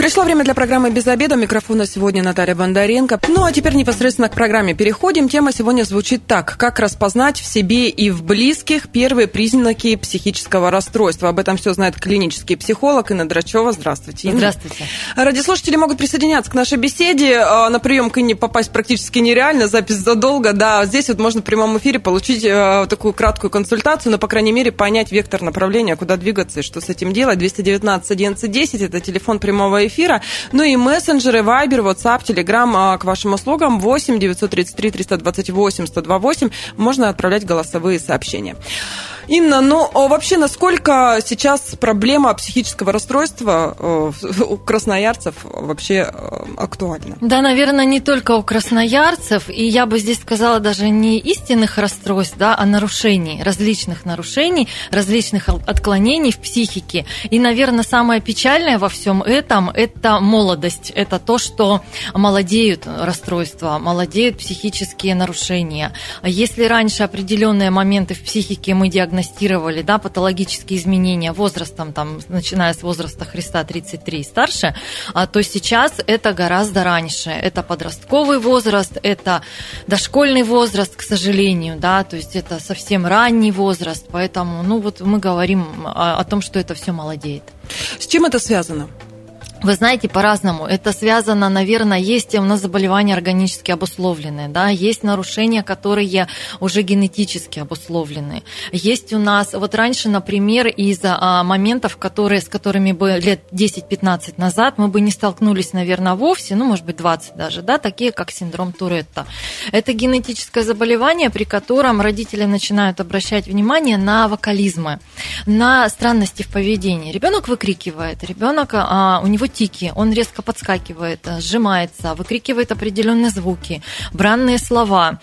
Пришло время для программы «Без обеда». Микрофона сегодня Наталья Бондаренко. Ну, а теперь непосредственно к программе переходим. Тема сегодня звучит так. Как распознать в себе и в близких первые признаки психического расстройства? Об этом все знает клинический психолог Инна Драчева. Здравствуйте, Инна. Здравствуйте. Радиослушатели могут присоединяться к нашей беседе. А, на прием к Инне попасть практически нереально. Запись задолго. Да, здесь вот можно в прямом эфире получить а, такую краткую консультацию, но, по крайней мере, понять вектор направления, куда двигаться и что с этим делать. 219 11 10 – это телефон прямого эфира эфира. Ну и мессенджеры, Viber, WhatsApp, Telegram к вашим услугам 8 933 328 128. Можно отправлять голосовые сообщения. Инна, ну вообще насколько сейчас проблема психического расстройства э, у красноярцев вообще э, актуальна? Да, наверное, не только у красноярцев, и я бы здесь сказала даже не истинных расстройств, да, а нарушений, различных нарушений, различных отклонений в психике. И, наверное, самое печальное во всем этом – это молодость, это то, что молодеют расстройства, молодеют психические нарушения. Если раньше определенные моменты в психике мы диагностировали, диагностировали да, патологические изменения возрастом, там, начиная с возраста Христа 33 и старше, а, то сейчас это гораздо раньше. Это подростковый возраст, это дошкольный возраст, к сожалению, да, то есть это совсем ранний возраст, поэтому, ну вот мы говорим о, о том, что это все молодеет. С чем это связано? Вы знаете, по-разному. Это связано, наверное, есть у нас заболевания органически обусловленные, да, есть нарушения, которые уже генетически обусловлены. Есть у нас, вот раньше, например, из а, моментов, которые, с которыми бы лет 10-15 назад мы бы не столкнулись, наверное, вовсе, ну, может быть, 20 даже, да, такие как синдром Туретта. Это генетическое заболевание, при котором родители начинают обращать внимание на вокализмы, на странности в поведении. Ребенок выкрикивает, ребенок, а, у него тики, он резко подскакивает, сжимается, выкрикивает определенные звуки, бранные слова.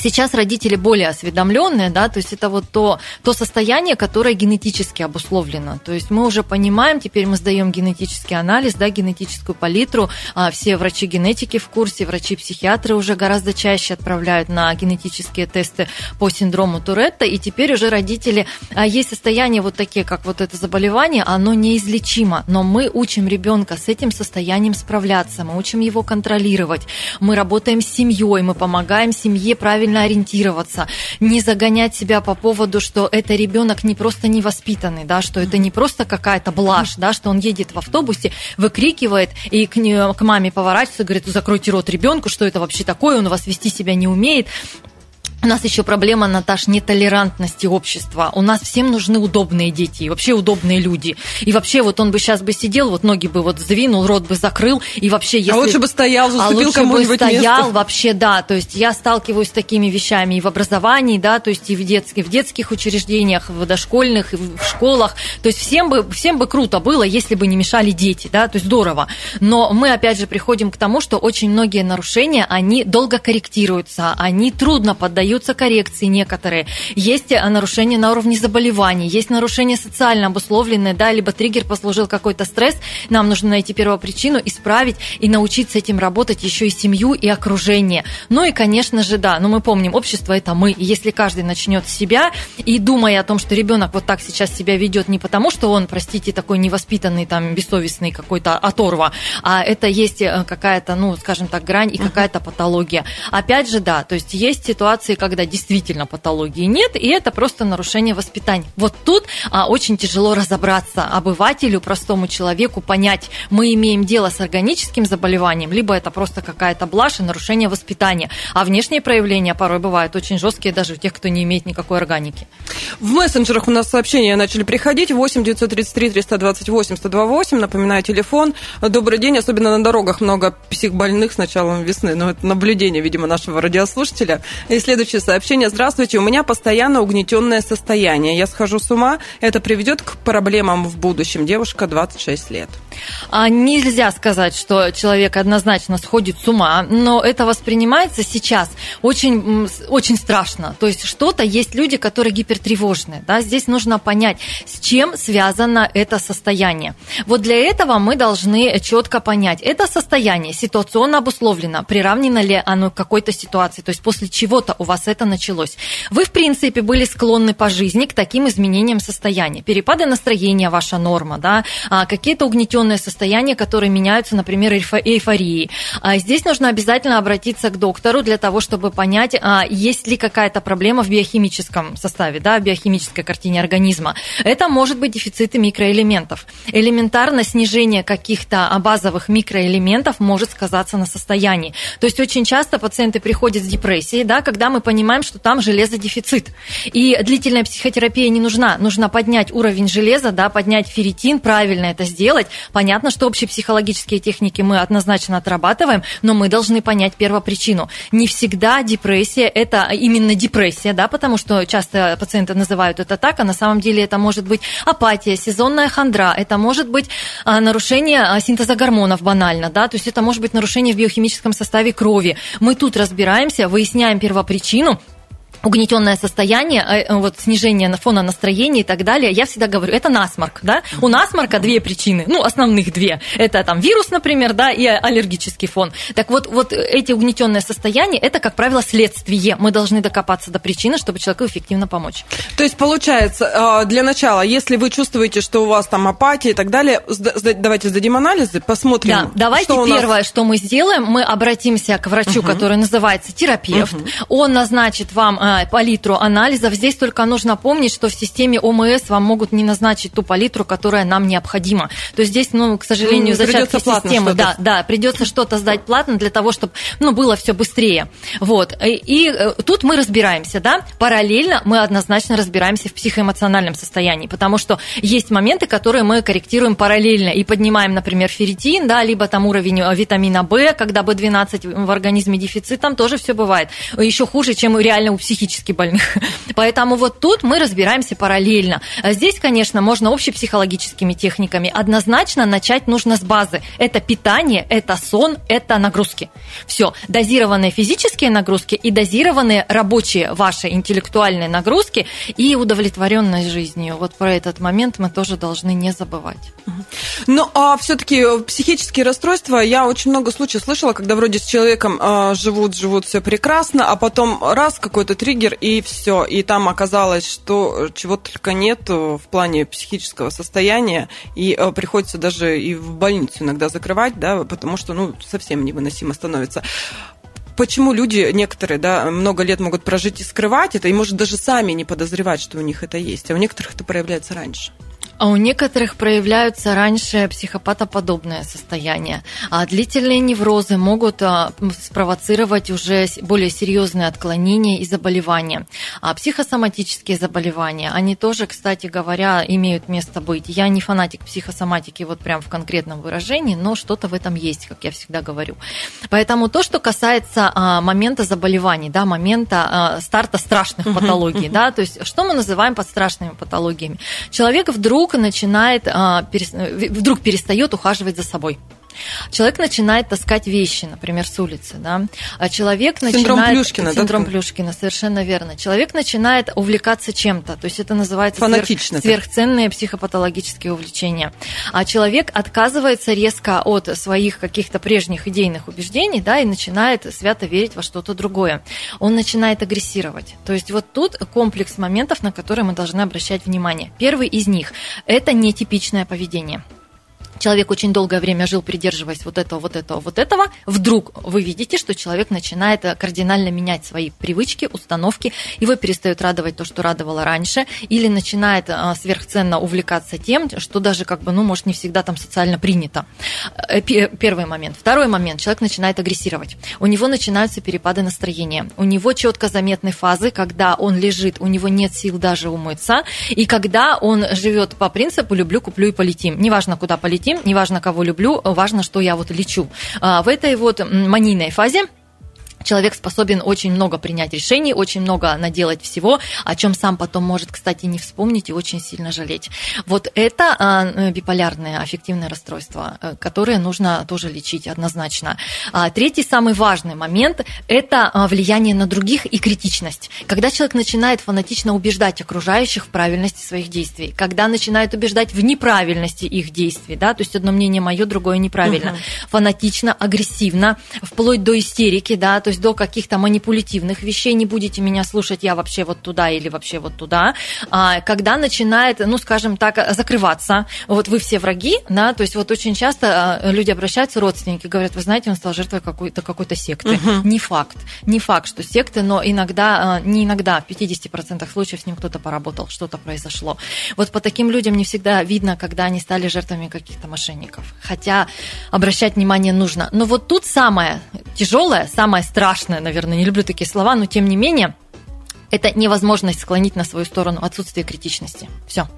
Сейчас родители более осведомленные, да, то есть это вот то, то состояние, которое генетически обусловлено. То есть мы уже понимаем, теперь мы сдаем генетический анализ, да, генетическую палитру, а все врачи-генетики в курсе, врачи-психиатры уже гораздо чаще отправляют на генетические тесты по синдрому Туретта, и теперь уже родители, а есть состояния вот такие, как вот это заболевание, оно неизлечимо, но мы учим ребенка с этим состоянием справляться, мы учим его контролировать, мы работаем с семьей, мы помогаем семье правильно правильно ориентироваться, не загонять себя по поводу, что это ребенок не просто невоспитанный, да, что это не просто какая-то блажь, да, что он едет в автобусе, выкрикивает и к, к маме поворачивается, говорит, закройте рот ребенку, что это вообще такое, он у вас вести себя не умеет. У нас еще проблема, Наташ, нетолерантности общества. У нас всем нужны удобные дети, и вообще удобные люди. И вообще вот он бы сейчас бы сидел, вот ноги бы вот сдвинул, рот бы закрыл, и вообще если... А лучше бы стоял, заступил а лучше кому-нибудь бы стоял, место. вообще, да. То есть я сталкиваюсь с такими вещами и в образовании, да, то есть и в детских, в детских учреждениях, в дошкольных, и в школах. То есть всем бы, всем бы круто было, если бы не мешали дети, да, то есть здорово. Но мы опять же приходим к тому, что очень многие нарушения, они долго корректируются, они трудно поддаются поддаются коррекции некоторые. Есть э, нарушения на уровне заболеваний, есть нарушения социально обусловленные, да, либо триггер послужил какой-то стресс, нам нужно найти первопричину, исправить и научиться этим работать еще и семью, и окружение. Ну и, конечно же, да, но мы помним, общество это мы. И если каждый начнет с себя и думая о том, что ребенок вот так сейчас себя ведет не потому, что он, простите, такой невоспитанный, там, бессовестный какой-то оторва, а это есть э, какая-то, ну, скажем так, грань и какая-то патология. Опять же, да, то есть есть ситуации, когда действительно патологии нет, и это просто нарушение воспитания. Вот тут а, очень тяжело разобраться обывателю, простому человеку, понять, мы имеем дело с органическим заболеванием, либо это просто какая-то блажь и нарушение воспитания. А внешние проявления порой бывают очень жесткие даже у тех, кто не имеет никакой органики. В мессенджерах у нас сообщения начали приходить. 8 933 328 128. Напоминаю, телефон. Добрый день. Особенно на дорогах много психбольных с началом весны. Но это наблюдение, видимо, нашего радиослушателя. И следующий Следующее сообщение. Здравствуйте, у меня постоянно угнетенное состояние. Я схожу с ума. Это приведет к проблемам в будущем. Девушка 26 лет. А нельзя сказать, что человек однозначно сходит с ума, но это воспринимается сейчас очень, очень страшно. То есть что-то есть люди, которые гипертревожные. Да? Здесь нужно понять, с чем связано это состояние. Вот для этого мы должны четко понять, это состояние ситуационно обусловлено, приравнено ли оно к какой-то ситуации, то есть после чего-то у вас это началось. Вы, в принципе, были склонны по жизни к таким изменениям состояния. Перепады настроения ваша норма, да, а какие-то угнетенные состояния, которые меняются, например, эйфорией. А здесь нужно обязательно обратиться к доктору для того, чтобы понять, а есть ли какая-то проблема в биохимическом составе, да, в биохимической картине организма. Это может быть дефициты микроэлементов. Элементарно снижение каких-то базовых микроэлементов может сказаться на состоянии. То есть очень часто пациенты приходят с депрессией, да, когда мы понимаем, что там железодефицит. И длительная психотерапия не нужна. Нужно поднять уровень железа, да, поднять ферритин, правильно это сделать. Понятно, что общие психологические техники мы однозначно отрабатываем, но мы должны понять первопричину. Не всегда депрессия – это именно депрессия, да, потому что часто пациенты называют это так, а на самом деле это может быть апатия, сезонная хандра, это может быть а, нарушение а, синтеза гормонов банально, да, то есть это может быть нарушение в биохимическом составе крови. Мы тут разбираемся, выясняем первопричину, Não. Угнетенное состояние, э, вот снижение фона настроения и так далее, я всегда говорю, это насморк, да? У насморка две причины, ну, основных две. Это там вирус, например, да, и аллергический фон. Так вот, вот эти угнетенные состояния, это, как правило, следствие. Мы должны докопаться до причины, чтобы человеку эффективно помочь. То есть, получается, э, для начала, если вы чувствуете, что у вас там апатия и так далее, давайте сдадим анализы, посмотрим. Да, давайте что первое, нас... что мы сделаем, мы обратимся к врачу, угу. который называется терапевт. Угу. Он назначит вам э, палитру анализов. Здесь только нужно помнить, что в системе ОМС вам могут не назначить ту палитру, которая нам необходима. То есть здесь, ну, к сожалению, ну, зачатки системы, да, да, придется что-то сдать платно для того, чтобы, ну, было все быстрее. Вот. И, и э, тут мы разбираемся, да, параллельно мы однозначно разбираемся в психоэмоциональном состоянии, потому что есть моменты, которые мы корректируем параллельно и поднимаем, например, ферритин, да, либо там уровень э, витамина В, когда B12 в организме дефицит, там тоже все бывает. Еще хуже, чем реально у психики психически больных. Поэтому вот тут мы разбираемся параллельно. Здесь, конечно, можно общепсихологическими техниками. Однозначно начать нужно с базы. Это питание, это сон, это нагрузки. Все. Дозированные физические нагрузки и дозированные рабочие ваши интеллектуальные нагрузки и удовлетворенность жизнью. Вот про этот момент мы тоже должны не забывать. Ну, а все-таки психические расстройства, я очень много случаев слышала, когда вроде с человеком э, живут, живут все прекрасно, а потом раз какой-то три триггер, и все. И там оказалось, что чего только нет в плане психического состояния, и э, приходится даже и в больницу иногда закрывать, да, потому что, ну, совсем невыносимо становится почему люди некоторые, да, много лет могут прожить и скрывать это, и, может, даже сами не подозревать, что у них это есть, а у некоторых это проявляется раньше. А у некоторых проявляются раньше психопатоподобное состояние. А длительные неврозы могут а, спровоцировать уже более серьезные отклонения и заболевания. А психосоматические заболевания, они тоже, кстати говоря, имеют место быть. Я не фанатик психосоматики вот прям в конкретном выражении, но что-то в этом есть, как я всегда говорю. Поэтому то, что касается а, момента заболеваний, да, момента а, старта страшных патологий, да, то есть что мы называем под страшными патологиями? Человек вдруг вдруг начинает, а, вдруг перестает ухаживать за собой. Человек начинает таскать вещи, например, с улицы, да. А человек синдром начинает... Плюшкина, синдром да? Плюшкина, совершенно верно. Человек начинает увлекаться чем-то, то есть это называется Фанатично сверх... сверхценные психопатологические увлечения. А человек отказывается резко от своих каких-то прежних идейных убеждений, да, и начинает свято верить во что-то другое. Он начинает агрессировать. То есть вот тут комплекс моментов, на которые мы должны обращать внимание. Первый из них – это нетипичное поведение человек очень долгое время жил, придерживаясь вот этого, вот этого, вот этого, вдруг вы видите, что человек начинает э, кардинально менять свои привычки, установки, его перестает радовать то, что радовало раньше, или начинает э, сверхценно увлекаться тем, что даже как бы, ну, может, не всегда там социально принято. Э, первый момент. Второй момент. Человек начинает агрессировать. У него начинаются перепады настроения. У него четко заметны фазы, когда он лежит, у него нет сил даже умыться, и когда он живет по принципу «люблю, куплю и полетим». Неважно, куда полетим, неважно, кого люблю, важно, что я вот лечу. А, в этой вот манийной фазе человек способен очень много принять решений, очень много наделать всего, о чем сам потом может, кстати, не вспомнить и очень сильно жалеть. Вот это а, биполярное аффективное расстройство, э, которое нужно тоже лечить однозначно. А, третий самый важный момент – это а, влияние на других и критичность. Когда человек начинает фанатично убеждать окружающих в правильности своих действий, когда начинает убеждать в неправильности их действий, да, то есть одно мнение мое, другое неправильно, угу. фанатично, агрессивно, вплоть до истерики, да, то есть до каких-то манипулятивных вещей, не будете меня слушать, я вообще вот туда или вообще вот туда, а, когда начинает, ну, скажем так, закрываться, вот вы все враги, да, то есть вот очень часто а, люди обращаются, родственники, говорят, вы знаете, он стал жертвой какой-то какой-то секты. Угу. Не факт, не факт, что секты, но иногда, а, не иногда, в 50% случаев с ним кто-то поработал, что-то произошло. Вот по таким людям не всегда видно, когда они стали жертвами каких-то мошенников. Хотя обращать внимание нужно. Но вот тут самое тяжелое, самое страшное, страшное, наверное, не люблю такие слова, но тем не менее, это невозможность склонить на свою сторону, отсутствие критичности. Все.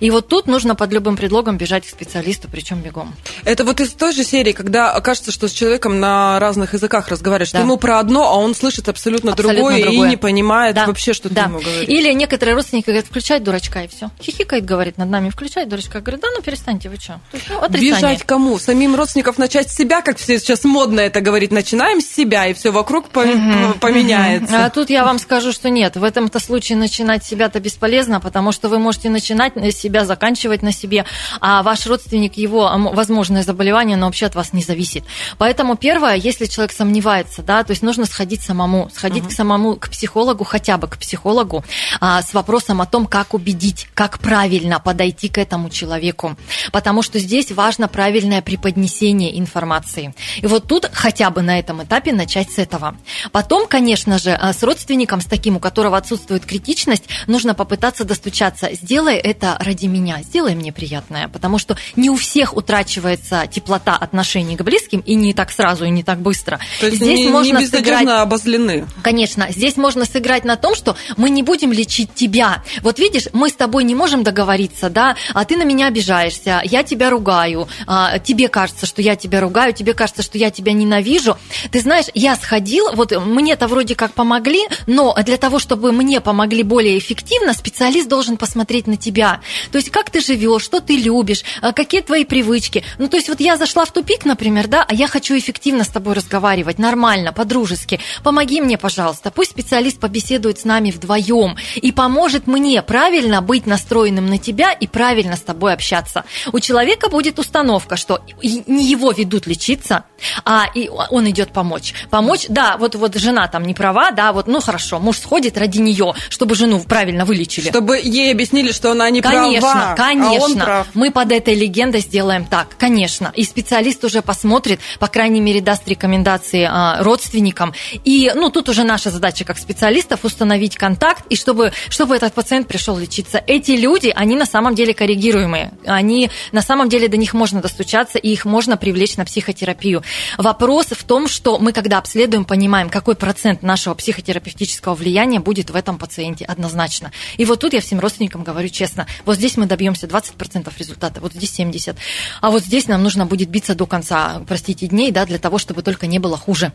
И вот тут нужно под любым предлогом бежать к специалисту, причем бегом. Это вот из той же серии, когда окажется, что с человеком на разных языках разговариваешь, да. ты ему про одно, а он слышит абсолютно, абсолютно другое, другое и не понимает да. вообще, что да. ты ему говоришь. Или некоторые родственники говорят, включай дурачка и все. Хихикает, говорит над нами, включай дурачка. Говорит, да ну перестаньте, вы что? Ну, Бежать кому? Самим родственников начать с себя, как все сейчас модно это говорить, начинаем с себя, и все вокруг угу, поменяется. А тут я вам скажу, что нет в этом-то случае начинать себя-то бесполезно, потому что вы можете начинать на себя, заканчивать на себе, а ваш родственник, его возможное заболевание, оно вообще от вас не зависит. Поэтому первое, если человек сомневается, да, то есть нужно сходить самому, сходить uh-huh. к самому, к психологу, хотя бы к психологу, а, с вопросом о том, как убедить, как правильно подойти к этому человеку. Потому что здесь важно правильное преподнесение информации. И вот тут хотя бы на этом этапе начать с этого. Потом, конечно же, а, с родственником, с таким, у которого отсутствует чувствует критичность, нужно попытаться достучаться. Сделай это ради меня, сделай мне приятное, потому что не у всех утрачивается теплота отношений к близким, и не так сразу, и не так быстро. То есть здесь не, можно не сыграть... обозлены. Конечно, здесь можно сыграть на том, что мы не будем лечить тебя. Вот видишь, мы с тобой не можем договориться, да, а ты на меня обижаешься, я тебя ругаю, а, тебе кажется, что я тебя ругаю, тебе кажется, что я тебя ненавижу. Ты знаешь, я сходил, вот мне-то вроде как помогли, но для того, чтобы мне тебе помогли более эффективно, специалист должен посмотреть на тебя. То есть как ты живешь, что ты любишь, а, какие твои привычки. Ну, то есть вот я зашла в тупик, например, да, а я хочу эффективно с тобой разговаривать, нормально, по-дружески. Помоги мне, пожалуйста. Пусть специалист побеседует с нами вдвоем и поможет мне правильно быть настроенным на тебя и правильно с тобой общаться. У человека будет установка, что не его ведут лечиться, а и он идет помочь. Помочь, да, вот, вот жена там не права, да, вот, ну хорошо, муж сходит ради нее, чтобы жену правильно вылечили. Чтобы ей объяснили, что она не конечно, права. Конечно, а конечно. Мы под этой легендой сделаем так, конечно. И специалист уже посмотрит, по крайней мере, даст рекомендации а, родственникам. И, ну, тут уже наша задача как специалистов установить контакт, и чтобы, чтобы этот пациент пришел лечиться. Эти люди, они на самом деле коррегируемые. Они, на самом деле, до них можно достучаться, и их можно привлечь на психотерапию. Вопрос в том, что мы, когда обследуем, понимаем, какой процент нашего психотерапевтического влияния будет в этом пациенте однозначно. И вот тут я всем родственникам говорю честно, вот здесь мы добьемся 20% результата, вот здесь 70%, а вот здесь нам нужно будет биться до конца, простите, дней, да, для того, чтобы только не было хуже.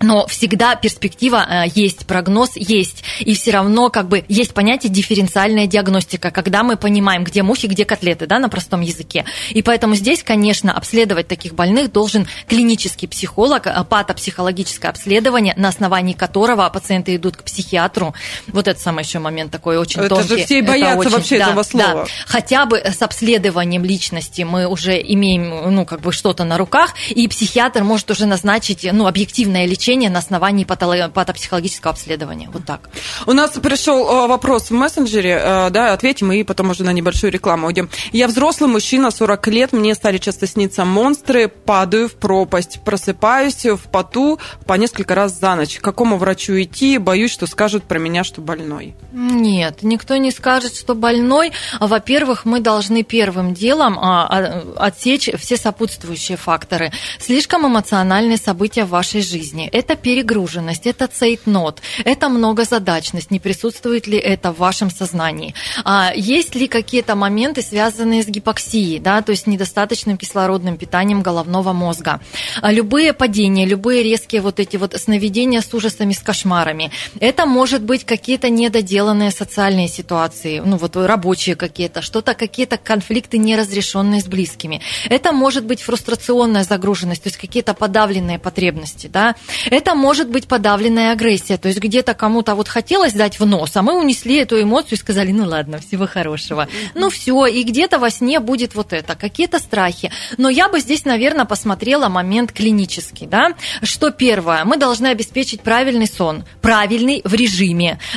Но всегда перспектива э, есть, прогноз есть, и все равно как бы есть понятие дифференциальная диагностика, когда мы понимаем, где мухи, где котлеты, да, на простом языке. И поэтому здесь, конечно, обследовать таких больных должен клинический психолог, э, патопсихологическое обследование, на основании которого пациенты идут к психиатру, вот это самый еще момент такой очень это тонкий. Это же все боятся очень, вообще да, этого слова. Да. Хотя бы с обследованием личности мы уже имеем, ну, как бы что-то на руках, и психиатр может уже назначить, ну, объективное лечение на основании патопсихологического обследования. Вот так. У нас пришел э, вопрос в мессенджере, э, да, ответим, и потом уже на небольшую рекламу уйдем. Я взрослый мужчина, 40 лет, мне стали часто сниться монстры, падаю в пропасть, просыпаюсь в поту по несколько раз за ночь. К какому врачу идти? Боюсь, что скажут про меня, что больной? Нет, никто не скажет, что больной. Во-первых, мы должны первым делом а, а, отсечь все сопутствующие факторы. Слишком эмоциональные события в вашей жизни. Это перегруженность, это цейтнот, это многозадачность, не присутствует ли это в вашем сознании. А, есть ли какие-то моменты, связанные с гипоксией, да, то есть недостаточным кислородным питанием головного мозга. Любые падения, любые резкие вот эти вот сновидения с ужасами, с кошмарами. Это может быть какие-то недоделанные социальные ситуации, ну вот рабочие какие-то, что-то, какие-то конфликты неразрешенные с близкими. Это может быть фрустрационная загруженность, то есть какие-то подавленные потребности, да. Это может быть подавленная агрессия, то есть где-то кому-то вот хотелось дать в нос, а мы унесли эту эмоцию и сказали, ну ладно, всего хорошего. Ну все, и где-то во сне будет вот это, какие-то страхи. Но я бы здесь, наверное, посмотрела момент клинический, да. Что первое? Мы должны обеспечить правильный сон, правильный в режиме,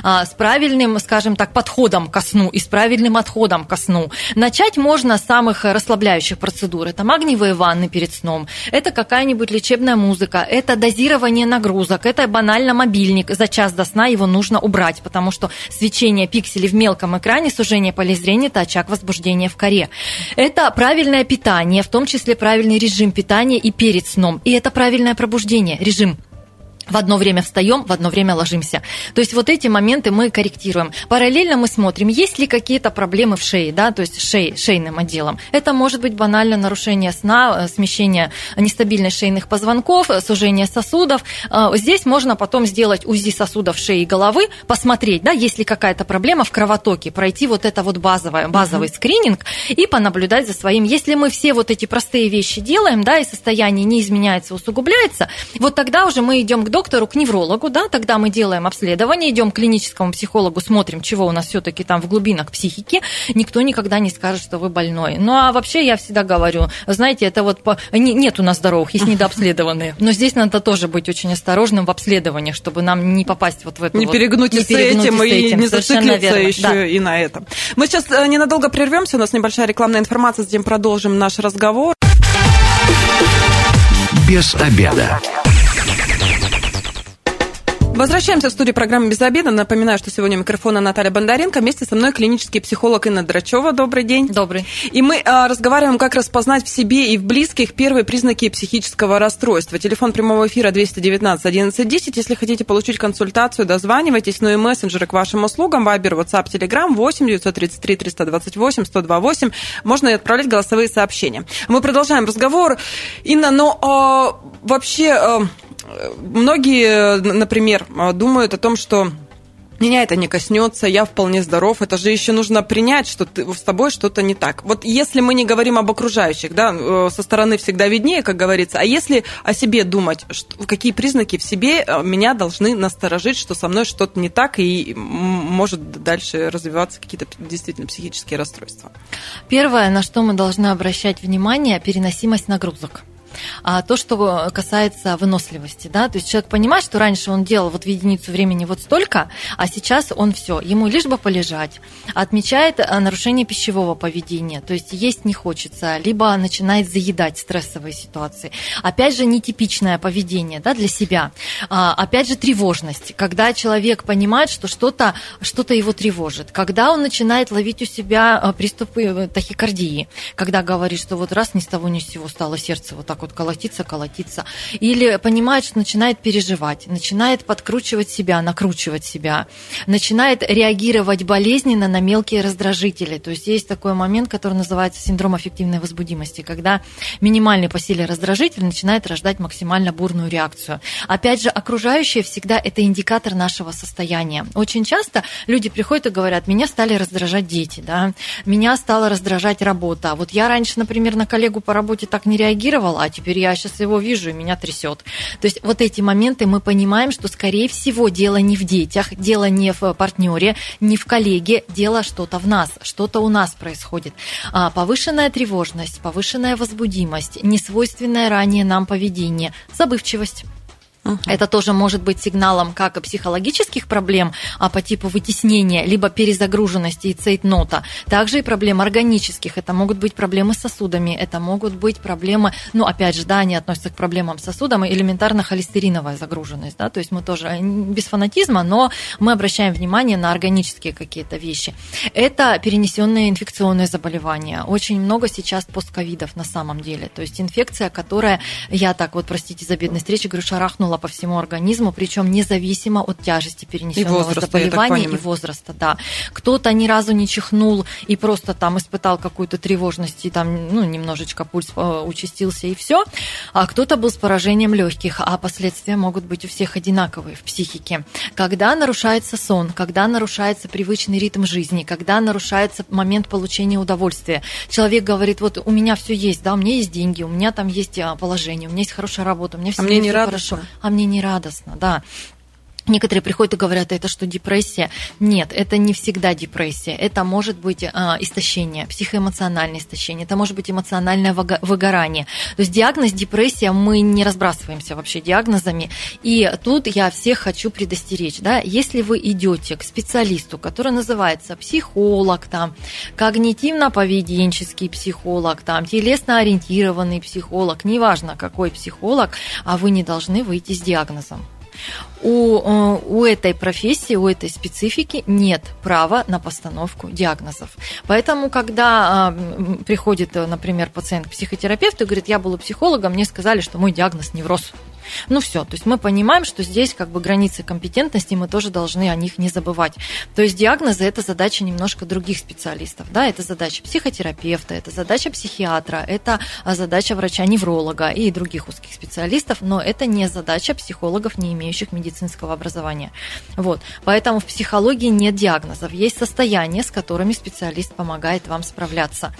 а, с правильным, скажем так, подходом ко сну и с правильным отходом ко сну. Начать можно с самых расслабляющих процедур. Это магниевые ванны перед сном, это какая-нибудь лечебная музыка, это дозирование нагрузок, это банально мобильник. За час до сна его нужно убрать, потому что свечение пикселей в мелком экране, сужение поля зрения – это очаг возбуждения в коре. Это правильное питание, в том числе правильный режим питания и перед сном. И это правильное пробуждение, режим в одно время встаем, в одно время ложимся. То есть вот эти моменты мы корректируем. Параллельно мы смотрим, есть ли какие-то проблемы в шее, да, то есть шеи, шейным отделом. Это может быть банально нарушение сна, э, смещение нестабильность шейных позвонков, э, сужение сосудов. Э, здесь можно потом сделать УЗИ сосудов шеи и головы, посмотреть, да, есть ли какая-то проблема в кровотоке, пройти вот это вот базовое, базовый uh-huh. скрининг и понаблюдать за своим. Если мы все вот эти простые вещи делаем, да, и состояние не изменяется, усугубляется, вот тогда уже мы идем к доктору, к неврологу, да, тогда мы делаем обследование, идем к клиническому психологу, смотрим, чего у нас все-таки там в глубинах психики, никто никогда не скажет, что вы больной. Ну, а вообще я всегда говорю, знаете, это вот по... нет у нас здоровых, есть недообследованные. Но здесь надо тоже быть очень осторожным в обследованиях, чтобы нам не попасть вот в это Не вот, перегнуть не и с этим, и, и не зациклиться еще да. и на этом. Мы сейчас э, ненадолго прервемся, у нас небольшая рекламная информация, затем продолжим наш разговор. Без обеда. Возвращаемся в студию программы «Без обеда». Напоминаю, что сегодня микрофона Наталья Бондаренко. Вместе со мной клинический психолог Инна Драчева. Добрый день. Добрый. И мы а, разговариваем, как распознать в себе и в близких первые признаки психического расстройства. Телефон прямого эфира 219 11 10. Если хотите получить консультацию, дозванивайтесь. Ну и мессенджеры к вашим услугам. Вайбер, WhatsApp, Telegram 8 933 328 128. Можно и отправлять голосовые сообщения. Мы продолжаем разговор. Инна, но а, вообще... А, многие, например, думают о том, что меня это не коснется, я вполне здоров. Это же еще нужно принять, что ты, с тобой что-то не так. Вот если мы не говорим об окружающих, да, э, со стороны всегда виднее, как говорится, а если о себе думать, что, какие признаки в себе э, меня должны насторожить, что со мной что-то не так и может дальше развиваться какие-то действительно психические расстройства? Первое, на что мы должны обращать внимание, переносимость нагрузок. А то, что касается выносливости, да, то есть человек понимает, что раньше он делал вот в единицу времени вот столько, а сейчас он все, ему лишь бы полежать. Отмечает э, нарушение пищевого поведения, то есть есть не хочется, либо начинает заедать стрессовые ситуации. Опять же, нетипичное поведение да, для себя. А, опять же, тревожность, когда человек понимает, что что-то что его тревожит, когда он начинает ловить у себя э, приступы э, тахикардии, когда говорит, что вот раз ни с того ни с сего стало сердце вот так вот вот колотиться, колотиться. Или понимает, что начинает переживать, начинает подкручивать себя, накручивать себя, начинает реагировать болезненно на мелкие раздражители. То есть есть такой момент, который называется синдром аффективной возбудимости, когда минимальный по силе раздражитель начинает рождать максимально бурную реакцию. Опять же, окружающие всегда это индикатор нашего состояния. Очень часто люди приходят и говорят, меня стали раздражать дети, да, меня стала раздражать работа. Вот я раньше, например, на коллегу по работе так не реагировала, теперь я сейчас его вижу, и меня трясет. То есть вот эти моменты мы понимаем, что, скорее всего, дело не в детях, дело не в партнере, не в коллеге, дело что-то в нас, что-то у нас происходит. А, повышенная тревожность, повышенная возбудимость, несвойственное ранее нам поведение, забывчивость. Uh-huh. Это тоже может быть сигналом как и психологических проблем а по типу вытеснения, либо перезагруженности и цейтнота, также и проблем органических. Это могут быть проблемы с сосудами, это могут быть проблемы, ну, опять же, да, они относятся к проблемам с сосудом, и элементарно холестериновая загруженность, да, то есть мы тоже без фанатизма, но мы обращаем внимание на органические какие-то вещи. Это перенесенные инфекционные заболевания. Очень много сейчас постковидов на самом деле, то есть инфекция, которая, я так вот, простите за бедность речи, говорю, шарахнула сигнала по всему организму, причем независимо от тяжести перенесенного и возраста, заболевания и возраста. Да. Кто-то ни разу не чихнул и просто там испытал какую-то тревожность, и там ну, немножечко пульс э, участился и все, а кто-то был с поражением легких, а последствия могут быть у всех одинаковые в психике. Когда нарушается сон, когда нарушается привычный ритм жизни, когда нарушается момент получения удовольствия, человек говорит, вот у меня все есть, да, у меня есть деньги, у меня там есть а, положение, у меня есть хорошая работа, у меня все, а мне не радостно. хорошо, а мне не радостно, да. Некоторые приходят и говорят, это что, депрессия? Нет, это не всегда депрессия. Это может быть э, истощение, психоэмоциональное истощение, это может быть эмоциональное выгорание. То есть диагноз депрессия, мы не разбрасываемся вообще диагнозами. И тут я всех хочу предостеречь. Да? Если вы идете к специалисту, который называется психолог, там, когнитивно-поведенческий психолог, там, телесно-ориентированный психолог, неважно какой психолог, а вы не должны выйти с диагнозом у, э, у этой профессии, у этой специфики нет права на постановку диагнозов. Поэтому, когда а, приходит, например, пациент к психотерапевту и говорит, я был у психолога, мне сказали, что мой диагноз невроз. Ну все, то есть мы понимаем, что здесь как бы границы компетентности, мы тоже должны о них не забывать. То есть диагнозы – это задача немножко других специалистов, да, это задача психотерапевта, это задача психиатра, это задача врача-невролога и других узких специалистов, но это не задача психологов, не имеющих медицинского образования. Вот, поэтому в психологии нет диагнозов, есть состояния, с которыми специалист помогает вам справляться.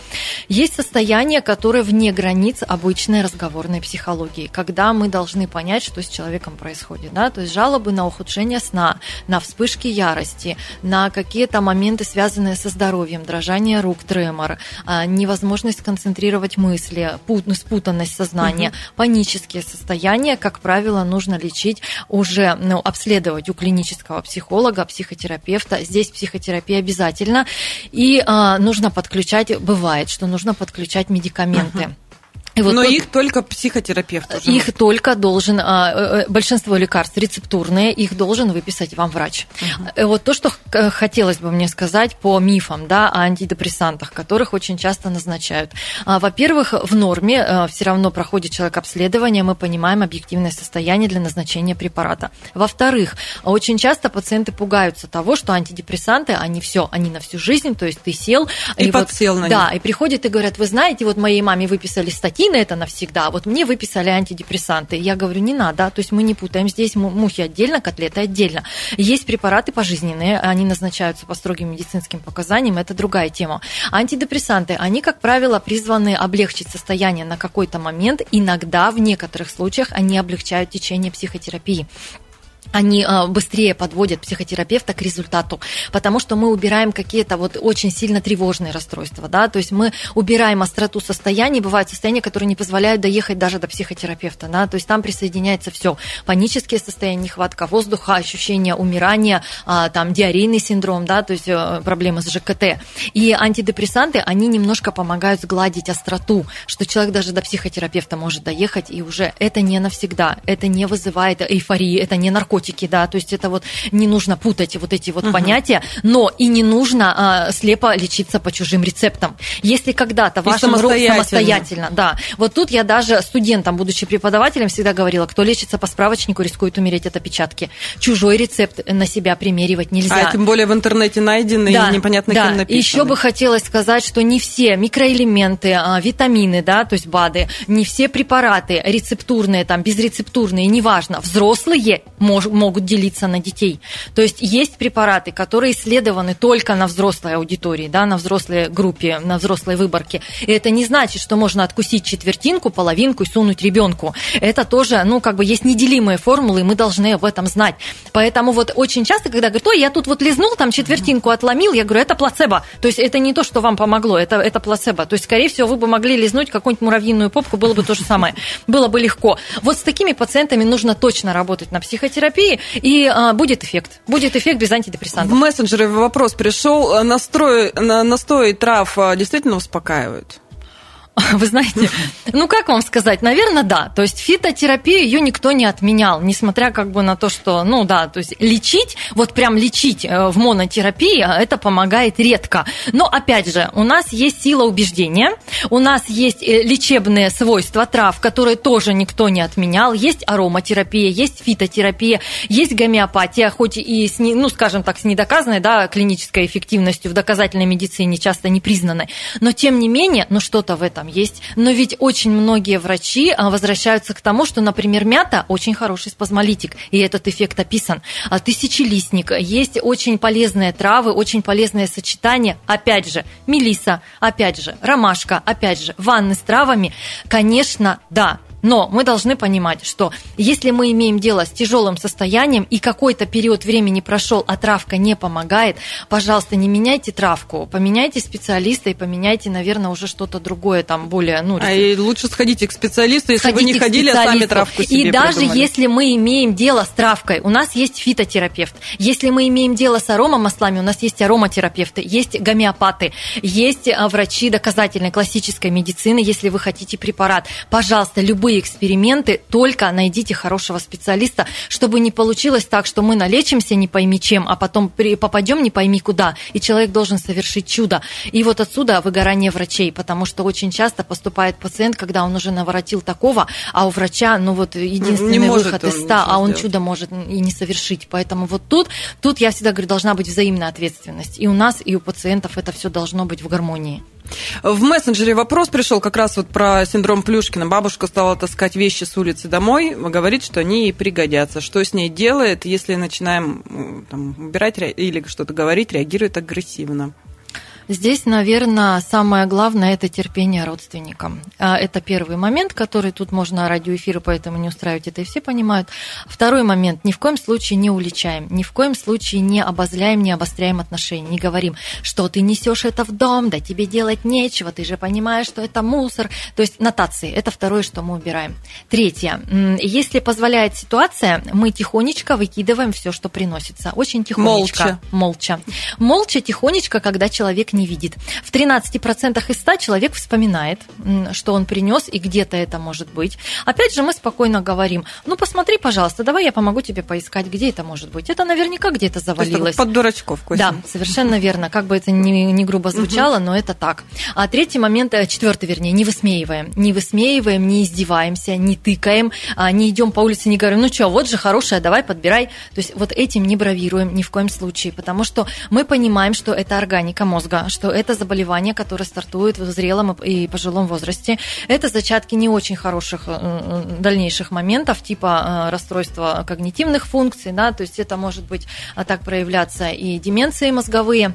Есть состояния, которые вне границ обычной разговорной психологии, когда мы должны понять, что с человеком происходит. Да? То есть жалобы на ухудшение сна, на вспышки ярости, на какие-то моменты, связанные со здоровьем, дрожание рук, тремор, а, невозможность концентрировать мысли, спутанность сознания, угу. панические состояния, как правило, нужно лечить уже, ну, обследовать у клинического психолога, психотерапевта. Здесь психотерапия обязательно. И а, нужно подключать, бывает, что нужно подключать медикаменты. Угу. И вот Но тот, их только психотерапевт уже. Их только должен, а, э, э, большинство лекарств рецептурные, их должен выписать вам врач. Угу. Вот то, что хотелось бы мне сказать по мифам, да, о антидепрессантах, которых очень часто назначают. А, во-первых, в норме все равно проходит человек обследование, мы понимаем объективное состояние для назначения препарата. Во-вторых, очень часто пациенты пугаются того, что антидепрессанты, они все, они на всю жизнь, то есть ты сел. И, и подсел вот, на них. Да, и приходят и говорят, вы знаете, вот моей маме выписали статьи, на это навсегда. Вот мне выписали антидепрессанты. Я говорю, не надо. То есть мы не путаем здесь мухи отдельно, котлеты отдельно. Есть препараты пожизненные, они назначаются по строгим медицинским показаниям, это другая тема. Антидепрессанты, они, как правило, призваны облегчить состояние на какой-то момент. Иногда, в некоторых случаях, они облегчают течение психотерапии они а, быстрее подводят психотерапевта к результату, потому что мы убираем какие-то вот очень сильно тревожные расстройства, да, то есть мы убираем остроту состояний, бывают состояния, которые не позволяют доехать даже до психотерапевта, да, то есть там присоединяется все, панические состояния, нехватка воздуха, ощущение умирания, а, там диарейный синдром, да, то есть э, проблемы с ЖКТ. И антидепрессанты, они немножко помогают сгладить остроту, что человек даже до психотерапевта может доехать, и уже это не навсегда, это не вызывает эйфории, это не наркотики, наркотики, да, то есть это вот не нужно путать вот эти вот угу. понятия, но и не нужно а, слепо лечиться по чужим рецептам. Если когда-то ваш самостоятельно. самостоятельно, да, вот тут я даже студентам, будучи преподавателем, всегда говорила, кто лечится по справочнику, рискует умереть от опечатки. Чужой рецепт на себя примеривать нельзя. А тем более в интернете найденный да, и непонятно да. кем написанный. Еще бы хотелось сказать, что не все микроэлементы, а, витамины, да, то есть БАДы, не все препараты рецептурные, там, безрецептурные, неважно, взрослые мож, могут делиться на детей. То есть есть препараты, которые исследованы только на взрослой аудитории, да, на взрослой группе, на взрослой выборке. И это не значит, что можно откусить четвертинку, половинку и сунуть ребенку. Это тоже, ну, как бы есть неделимые формулы, и мы должны об этом знать. Поэтому вот очень часто, когда говорят, ой, я тут вот лизнул, там четвертинку отломил, я говорю, это плацебо. То есть это не то, что вам помогло, это, это плацебо. То есть, скорее всего, вы бы могли лизнуть какую-нибудь муравьиную попку, было бы то же самое. Было бы легко. Вот с такими пациентами нужно точно работать на психотерапии, терапии, и а, будет эффект. Будет эффект без антидепрессантов. В мессенджере вопрос пришел. Настрой, настой трав а, действительно успокаивают? Вы знаете, ну как вам сказать, наверное, да. То есть фитотерапию ее никто не отменял, несмотря как бы на то, что, ну да, то есть лечить, вот прям лечить э, в монотерапии, а это помогает редко. Но опять же, у нас есть сила убеждения, у нас есть э, лечебные свойства трав, которые тоже никто не отменял, есть ароматерапия, есть фитотерапия, есть гомеопатия, хоть и с, ну, скажем так, с недоказанной, да, клинической эффективностью в доказательной медицине часто не признанной, но тем не менее, ну что-то в этом есть. Но ведь очень многие врачи а, возвращаются к тому, что, например, мята очень хороший спазмолитик, и этот эффект описан. А тысячелистник, есть очень полезные травы, очень полезные сочетания, опять же, мелиса, опять же, ромашка, опять же, ванны с травами, конечно, да, но мы должны понимать, что если мы имеем дело с тяжелым состоянием и какой-то период времени прошел, а травка не помогает, пожалуйста, не меняйте травку, поменяйте специалиста и поменяйте, наверное, уже что-то другое, там более... Ну, а и лучше сходите к специалисту, если сходите вы не ходили, а сами травку себе И даже придумали. если мы имеем дело с травкой, у нас есть фитотерапевт. Если мы имеем дело с аромамаслами, у нас есть ароматерапевты, есть гомеопаты, есть а, врачи доказательной классической медицины, если вы хотите препарат. Пожалуйста, любой эксперименты, только найдите хорошего специалиста, чтобы не получилось так, что мы налечимся не пойми чем, а потом попадем не пойми куда, и человек должен совершить чудо. И вот отсюда выгорание врачей, потому что очень часто поступает пациент, когда он уже наворотил такого, а у врача, ну вот единственный выход из ста, а он сделать. чудо может и не совершить. Поэтому вот тут, тут я всегда говорю, должна быть взаимная ответственность. И у нас, и у пациентов это все должно быть в гармонии. В мессенджере вопрос пришел как раз вот про синдром Плюшкина. Бабушка стала таскать вещи с улицы домой, говорит, что они ей пригодятся. Что с ней делает, если начинаем там, убирать или что-то говорить, реагирует агрессивно? Здесь, наверное, самое главное – это терпение родственникам. А, это первый момент, который тут можно радиоэфиры, поэтому не устраивать это, и все понимают. Второй момент – ни в коем случае не уличаем, ни в коем случае не обозляем, не обостряем отношения, не говорим, что ты несешь это в дом, да тебе делать нечего, ты же понимаешь, что это мусор. То есть нотации – это второе, что мы убираем. Третье. Если позволяет ситуация, мы тихонечко выкидываем все, что приносится. Очень тихонечко. Молча. Молча. Молча, тихонечко, когда человек не видит. В 13% из 100 человек вспоминает, что он принес, и где-то это может быть. Опять же, мы спокойно говорим, ну, посмотри, пожалуйста, давай я помогу тебе поискать, где это может быть. Это наверняка где-то завалилось. под дурачков. Да, совершенно верно. Как бы это ни, ни грубо звучало, но это так. А третий момент, э, четвертый, вернее, не высмеиваем. Не высмеиваем, не издеваемся, не тыкаем, а не идем по улице, не говорим, ну что, вот же хорошая, давай подбирай. То есть вот этим не бравируем ни в коем случае, потому что мы понимаем, что это органика мозга, что это заболевание, которое стартует в зрелом и пожилом возрасте. Это зачатки не очень хороших э, дальнейших моментов, типа э, расстройства когнитивных функций, да, то есть это может быть а так проявляться и деменции мозговые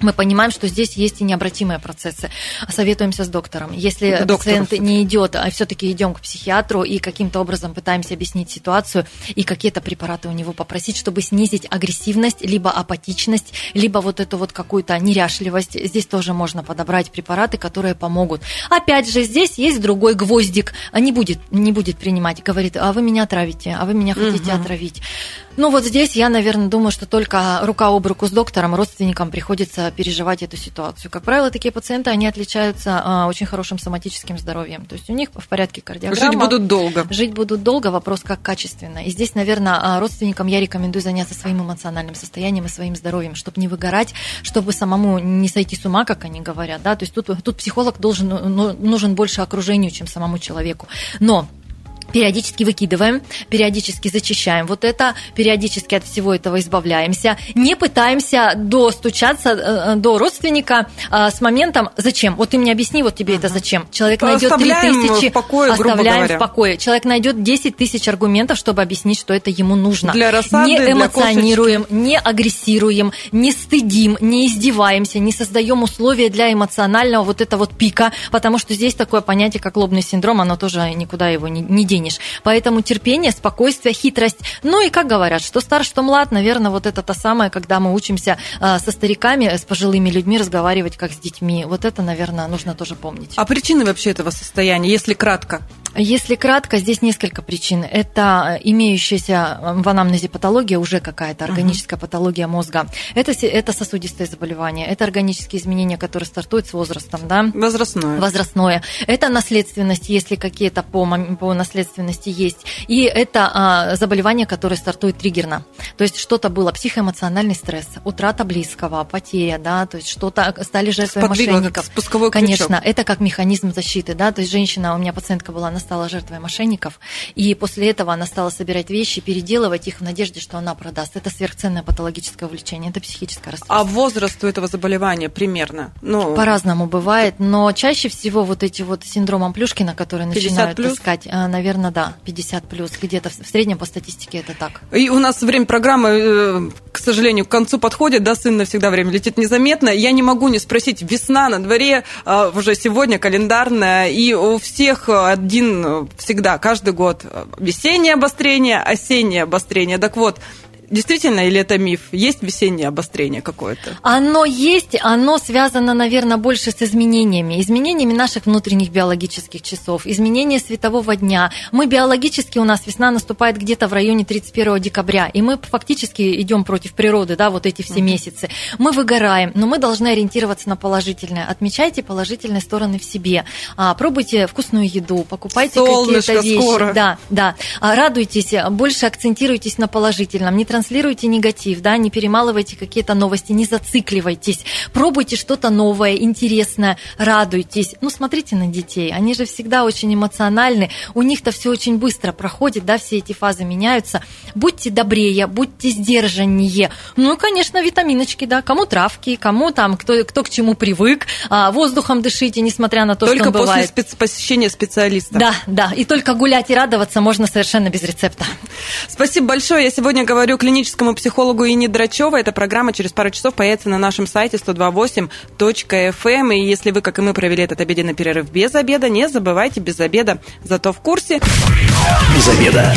мы понимаем, что здесь есть и необратимые процессы. Советуемся с доктором. Если Докторов. пациент не идет, а все-таки идем к психиатру и каким-то образом пытаемся объяснить ситуацию и какие-то препараты у него попросить, чтобы снизить агрессивность, либо апатичность, либо вот эту вот какую-то неряшливость. Здесь тоже можно подобрать препараты, которые помогут. Опять же, здесь есть другой гвоздик. Не будет, не будет принимать. Говорит, а вы меня отравите, а вы меня хотите угу. отравить. Ну вот здесь я, наверное, думаю, что только рука об руку с доктором, родственникам приходится переживать эту ситуацию. Как правило, такие пациенты, они отличаются а, очень хорошим соматическим здоровьем. То есть у них в порядке кардиограмма. Жить будут долго. Жить будут долго, вопрос как качественно. И здесь, наверное, а, родственникам я рекомендую заняться своим эмоциональным состоянием и своим здоровьем, чтобы не выгорать, чтобы самому не сойти с ума, как они говорят. Да? То есть тут, тут психолог должен, ну, нужен больше окружению, чем самому человеку. Но периодически выкидываем, периодически зачищаем вот это, периодически от всего этого избавляемся, не пытаемся достучаться э, э, до родственника э, с моментом «зачем?». Вот ты мне объясни, вот тебе это зачем. Человек найдет 3000, в покое, оставляем в покое. Человек найдет 10 тысяч аргументов, чтобы объяснить, что это ему нужно. Для рассады, не эмоционируем, не агрессируем, не стыдим, не издеваемся, не создаем условия для эмоционального вот этого вот пика, потому что здесь такое понятие, как лобный синдром, оно тоже никуда его не, не денешь. Поэтому терпение, спокойствие, хитрость. Ну и как говорят, что стар, что млад, наверное, вот это то самое, когда мы учимся э, со стариками, с пожилыми людьми разговаривать как с детьми. Вот это, наверное, нужно тоже помнить. А причины вообще этого состояния, если кратко? Если кратко, здесь несколько причин. Это имеющаяся в анамнезе патология, уже какая-то органическая uh-huh. патология мозга. Это, это сосудистые заболевания, это органические изменения, которые стартуют с возрастом. Да? Возрастное. Возрастное. Это наследственность, если какие-то по, по наследственности есть. И это а, заболевания, которые стартуют триггерно. То есть что-то было, психоэмоциональный стресс, утрата близкого, потеря, да, то есть что-то, стали жертвой мошенников. Спусковой крючок. Конечно, это как механизм защиты, да, то есть женщина, у меня пациентка была на стала жертвой мошенников, и после этого она стала собирать вещи, переделывать их в надежде, что она продаст. Это сверхценное патологическое увлечение, это психическое расстройство. А возраст у этого заболевания примерно? Ну... По-разному бывает, но чаще всего вот эти вот синдромом Плюшкина, которые начинают плюс? искать, а, наверное, да, 50 плюс, где-то в среднем по статистике это так. И у нас время программы, э, к сожалению, к концу подходит, да, сын навсегда время летит незаметно. Я не могу не спросить, весна на дворе, а, уже сегодня календарная, и у всех один всегда, каждый год весеннее обострение, осеннее обострение. Так вот, Действительно, или это миф? Есть весеннее обострение какое-то? Оно есть, оно связано, наверное, больше с изменениями. Изменениями наших внутренних биологических часов, изменение светового дня. Мы биологически, у нас весна наступает где-то в районе 31 декабря, и мы фактически идем против природы, да, вот эти все месяцы. Мы выгораем, но мы должны ориентироваться на положительное. Отмечайте положительные стороны в себе. А, пробуйте вкусную еду, покупайте какие-то вещи. Скоро. Да, да. А, радуйтесь, больше акцентируйтесь на положительном. Не транслируйте негатив, да, не перемалывайте какие-то новости, не зацикливайтесь, пробуйте что-то новое, интересное, радуйтесь. Ну, смотрите на детей, они же всегда очень эмоциональны, у них-то все очень быстро проходит, да, все эти фазы меняются. Будьте добрее, будьте сдержаннее. Ну, конечно, витаминочки, да, кому травки, кому там, кто, кто к чему привык, а, воздухом дышите, несмотря на то, только что. Только после посещения специалиста. Да, да, и только гулять и радоваться можно совершенно без рецепта. Спасибо большое. Я сегодня говорю клиническому психологу Ине Драчева. Эта программа через пару часов появится на нашем сайте 128.fm. Эм. И если вы, как и мы, провели этот обеденный перерыв без обеда, не забывайте без обеда, зато в курсе. Без обеда.